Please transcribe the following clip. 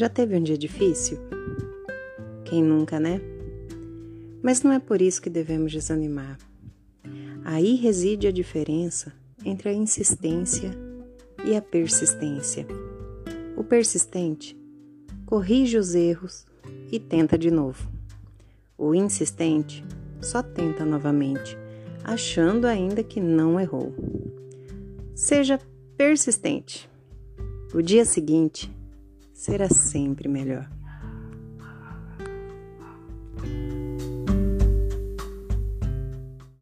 Já teve um dia difícil? Quem nunca, né? Mas não é por isso que devemos desanimar. Aí reside a diferença entre a insistência e a persistência. O persistente corrige os erros e tenta de novo. O insistente só tenta novamente, achando ainda que não errou. Seja persistente. O dia seguinte será sempre melhor.